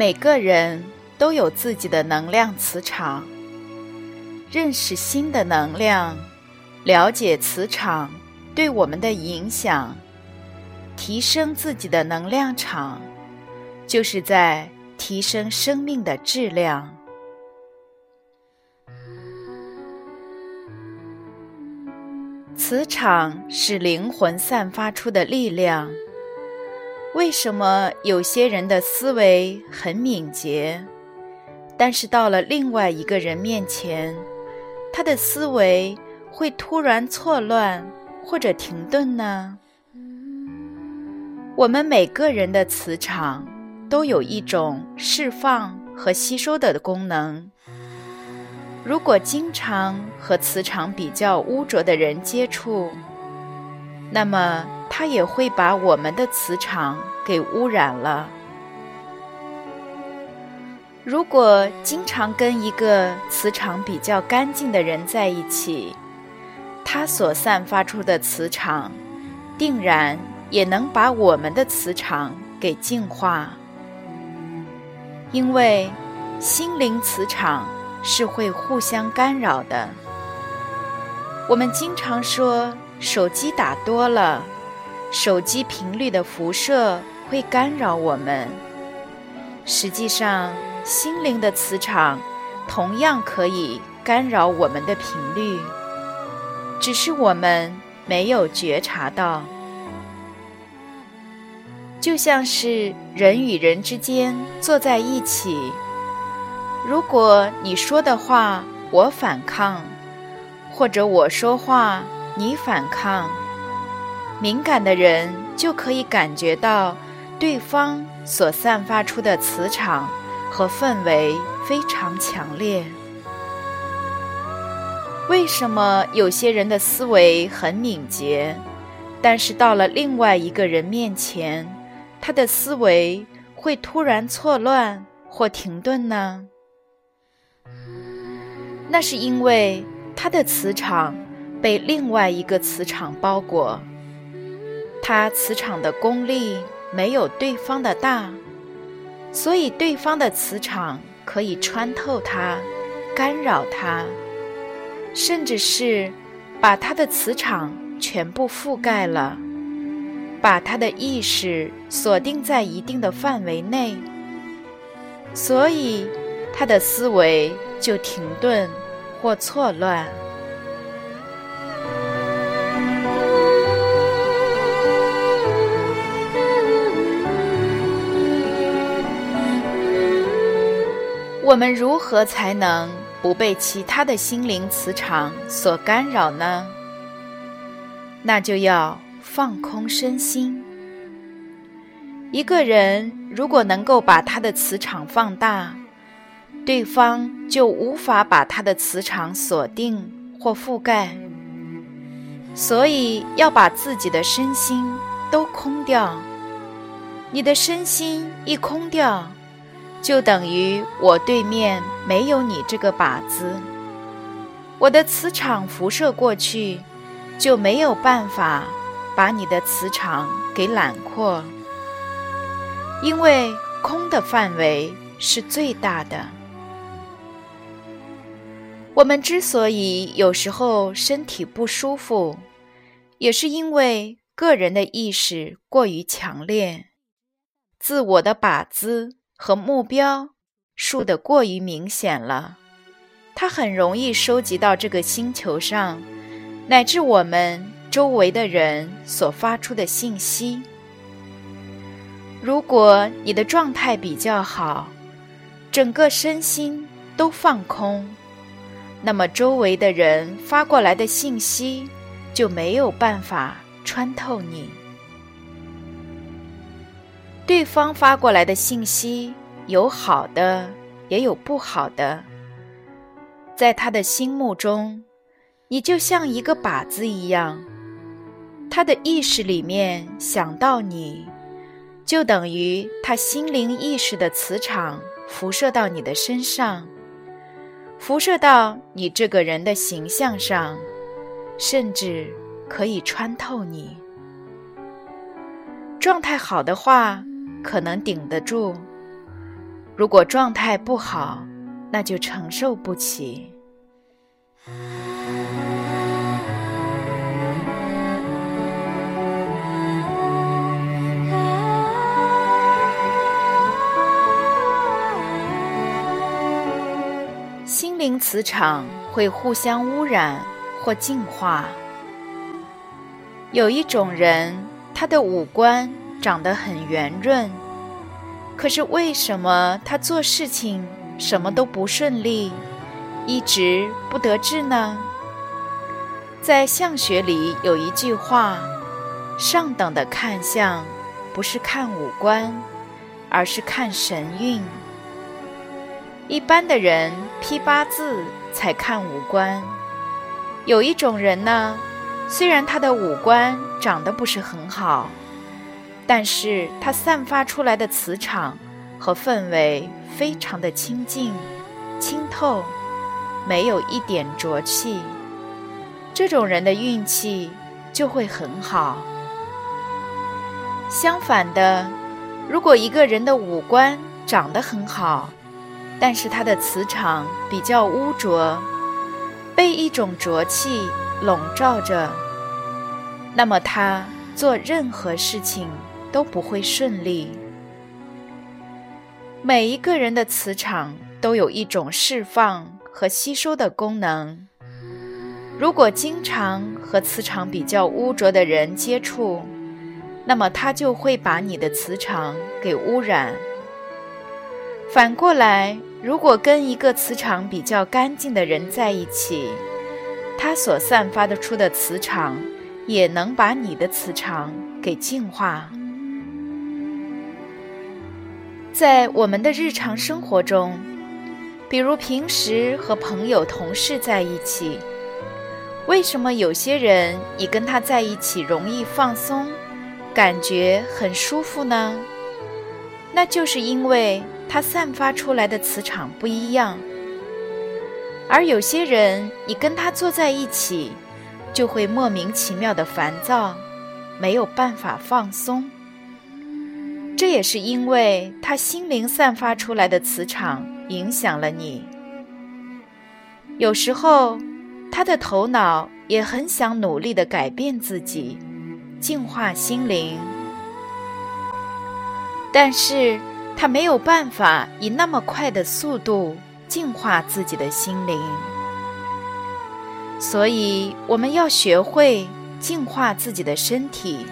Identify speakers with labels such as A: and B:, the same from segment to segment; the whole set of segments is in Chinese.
A: 每个人都有自己的能量磁场。认识新的能量，了解磁场对我们的影响，提升自己的能量场，就是在提升生命的质量。磁场是灵魂散发出的力量。为什么有些人的思维很敏捷，但是到了另外一个人面前，他的思维会突然错乱或者停顿呢？我们每个人的磁场都有一种释放和吸收的功能。如果经常和磁场比较污浊的人接触，那么。它也会把我们的磁场给污染了。如果经常跟一个磁场比较干净的人在一起，他所散发出的磁场，定然也能把我们的磁场给净化。因为心灵磁场是会互相干扰的。我们经常说手机打多了。手机频率的辐射会干扰我们。实际上，心灵的磁场同样可以干扰我们的频率，只是我们没有觉察到。就像是人与人之间坐在一起，如果你说的话我反抗，或者我说话你反抗。敏感的人就可以感觉到对方所散发出的磁场和氛围非常强烈。为什么有些人的思维很敏捷，但是到了另外一个人面前，他的思维会突然错乱或停顿呢？那是因为他的磁场被另外一个磁场包裹。它磁场的功力没有对方的大，所以对方的磁场可以穿透它，干扰它，甚至是把它的磁场全部覆盖了，把他的意识锁定在一定的范围内，所以他的思维就停顿或错乱。我们如何才能不被其他的心灵磁场所干扰呢？那就要放空身心。一个人如果能够把他的磁场放大，对方就无法把他的磁场锁定或覆盖。所以要把自己的身心都空掉。你的身心一空掉。就等于我对面没有你这个靶子，我的磁场辐射过去，就没有办法把你的磁场给揽扩，因为空的范围是最大的。我们之所以有时候身体不舒服，也是因为个人的意识过于强烈，自我的靶子。和目标竖得过于明显了，它很容易收集到这个星球上，乃至我们周围的人所发出的信息。如果你的状态比较好，整个身心都放空，那么周围的人发过来的信息就没有办法穿透你。对方发过来的信息有好的，也有不好的。在他的心目中，你就像一个靶子一样，他的意识里面想到你，就等于他心灵意识的磁场辐射到你的身上，辐射到你这个人的形象上，甚至可以穿透你。状态好的话，可能顶得住；如果状态不好，那就承受不起。心灵磁场会互相污染或净化。有一种人，他的五官长得很圆润，可是为什么他做事情什么都不顺利？一直不得志呢。在相学里有一句话：“上等的看相，不是看五官，而是看神韵。”一般的人批八字才看五官。有一种人呢，虽然他的五官长得不是很好，但是他散发出来的磁场和氛围非常的清净、清透。没有一点浊气，这种人的运气就会很好。相反的，如果一个人的五官长得很好，但是他的磁场比较污浊，被一种浊气笼罩着，那么他做任何事情都不会顺利。每一个人的磁场都有一种释放。和吸收的功能。如果经常和磁场比较污浊的人接触，那么他就会把你的磁场给污染。反过来，如果跟一个磁场比较干净的人在一起，他所散发的出的磁场也能把你的磁场给净化。在我们的日常生活中。比如平时和朋友、同事在一起，为什么有些人你跟他在一起容易放松，感觉很舒服呢？那就是因为他散发出来的磁场不一样。而有些人你跟他坐在一起，就会莫名其妙的烦躁，没有办法放松。这也是因为他心灵散发出来的磁场。影响了你。有时候，他的头脑也很想努力的改变自己，净化心灵，但是他没有办法以那么快的速度净化自己的心灵。所以，我们要学会净化自己的身体。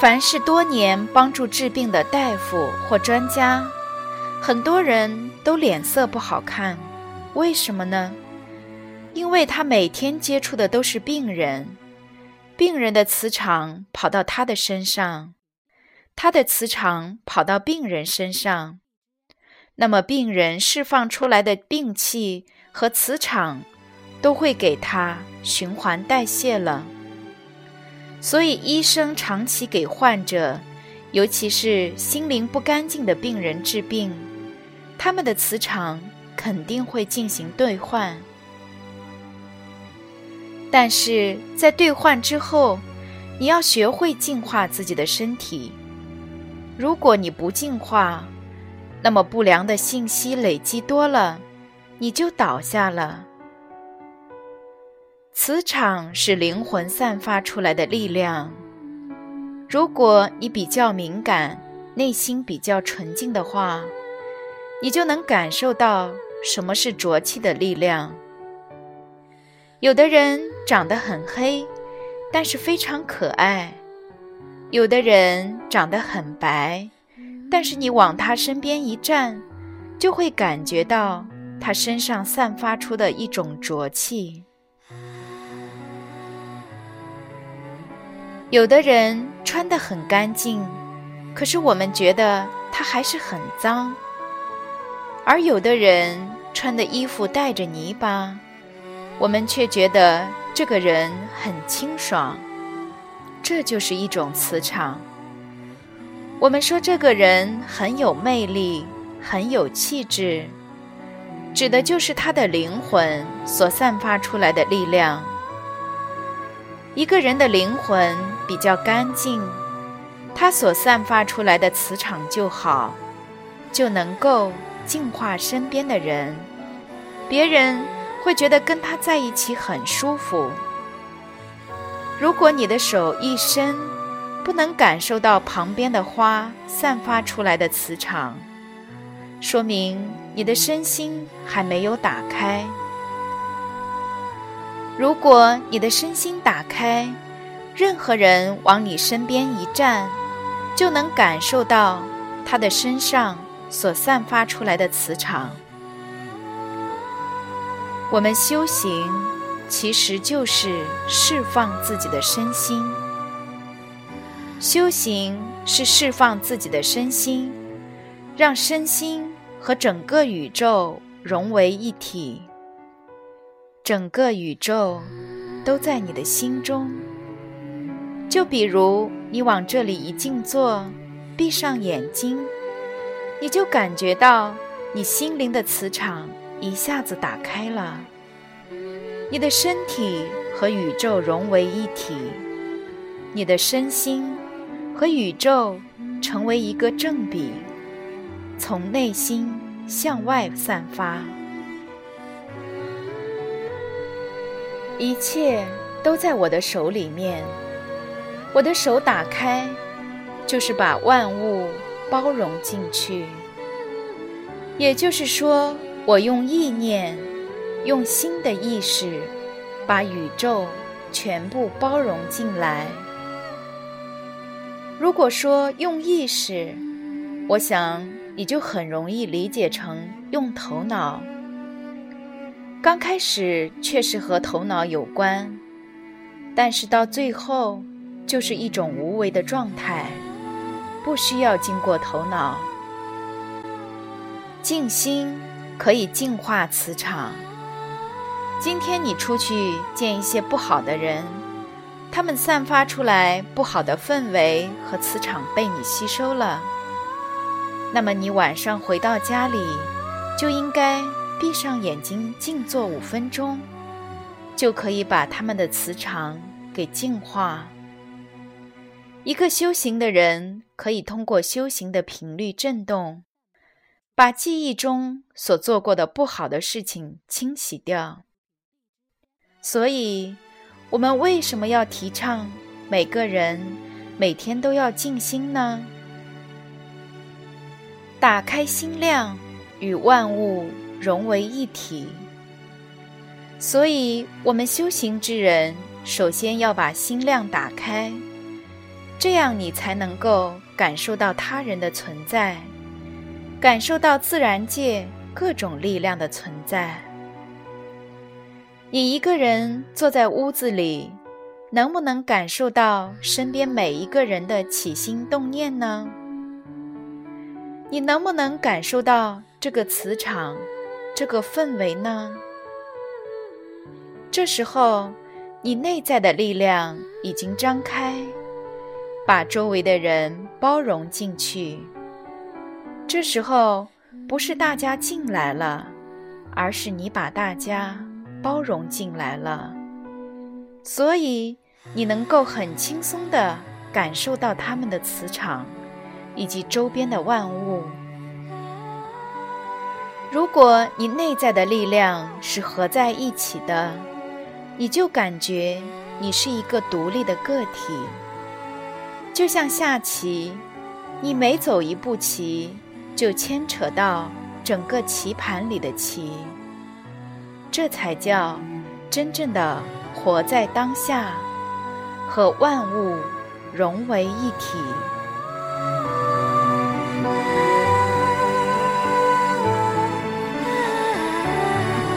A: 凡是多年帮助治病的大夫或专家。很多人都脸色不好看，为什么呢？因为他每天接触的都是病人，病人的磁场跑到他的身上，他的磁场跑到病人身上，那么病人释放出来的病气和磁场都会给他循环代谢了。所以医生长期给患者，尤其是心灵不干净的病人治病。他们的磁场肯定会进行兑换，但是在兑换之后，你要学会净化自己的身体。如果你不净化，那么不良的信息累积多了，你就倒下了。磁场是灵魂散发出来的力量。如果你比较敏感，内心比较纯净的话。你就能感受到什么是浊气的力量。有的人长得很黑，但是非常可爱；有的人长得很白，但是你往他身边一站，就会感觉到他身上散发出的一种浊气。有的人穿得很干净，可是我们觉得他还是很脏；而有的人穿的衣服带着泥巴，我们却觉得这个人很清爽。这就是一种磁场。我们说这个人很有魅力，很有气质，指的就是他的灵魂所散发出来的力量。一个人的灵魂比较干净，它所散发出来的磁场就好，就能够净化身边的人，别人会觉得跟他在一起很舒服。如果你的手一伸，不能感受到旁边的花散发出来的磁场，说明你的身心还没有打开。如果你的身心打开，任何人往你身边一站，就能感受到他的身上所散发出来的磁场。我们修行，其实就是释放自己的身心。修行是释放自己的身心，让身心和整个宇宙融为一体。整个宇宙都在你的心中。就比如你往这里一静坐，闭上眼睛，你就感觉到你心灵的磁场一下子打开了，你的身体和宇宙融为一体，你的身心和宇宙成为一个正比，从内心向外散发。一切都在我的手里面，我的手打开，就是把万物包容进去。也就是说，我用意念，用新的意识，把宇宙全部包容进来。如果说用意识，我想你就很容易理解成用头脑。刚开始确实和头脑有关，但是到最后就是一种无为的状态，不需要经过头脑。静心可以净化磁场。今天你出去见一些不好的人，他们散发出来不好的氛围和磁场被你吸收了，那么你晚上回到家里就应该。闭上眼睛，静坐五分钟，就可以把他们的磁场给净化。一个修行的人可以通过修行的频率振动，把记忆中所做过的不好的事情清洗掉。所以，我们为什么要提倡每个人每天都要静心呢？打开心量，与万物。融为一体，所以，我们修行之人首先要把心量打开，这样你才能够感受到他人的存在，感受到自然界各种力量的存在。你一个人坐在屋子里，能不能感受到身边每一个人的起心动念呢？你能不能感受到这个磁场？这个氛围呢？这时候，你内在的力量已经张开，把周围的人包容进去。这时候，不是大家进来了，而是你把大家包容进来了。所以，你能够很轻松地感受到他们的磁场，以及周边的万物。如果你内在的力量是合在一起的，你就感觉你是一个独立的个体，就像下棋，你每走一步棋，就牵扯到整个棋盘里的棋。这才叫真正的活在当下，和万物融为一体。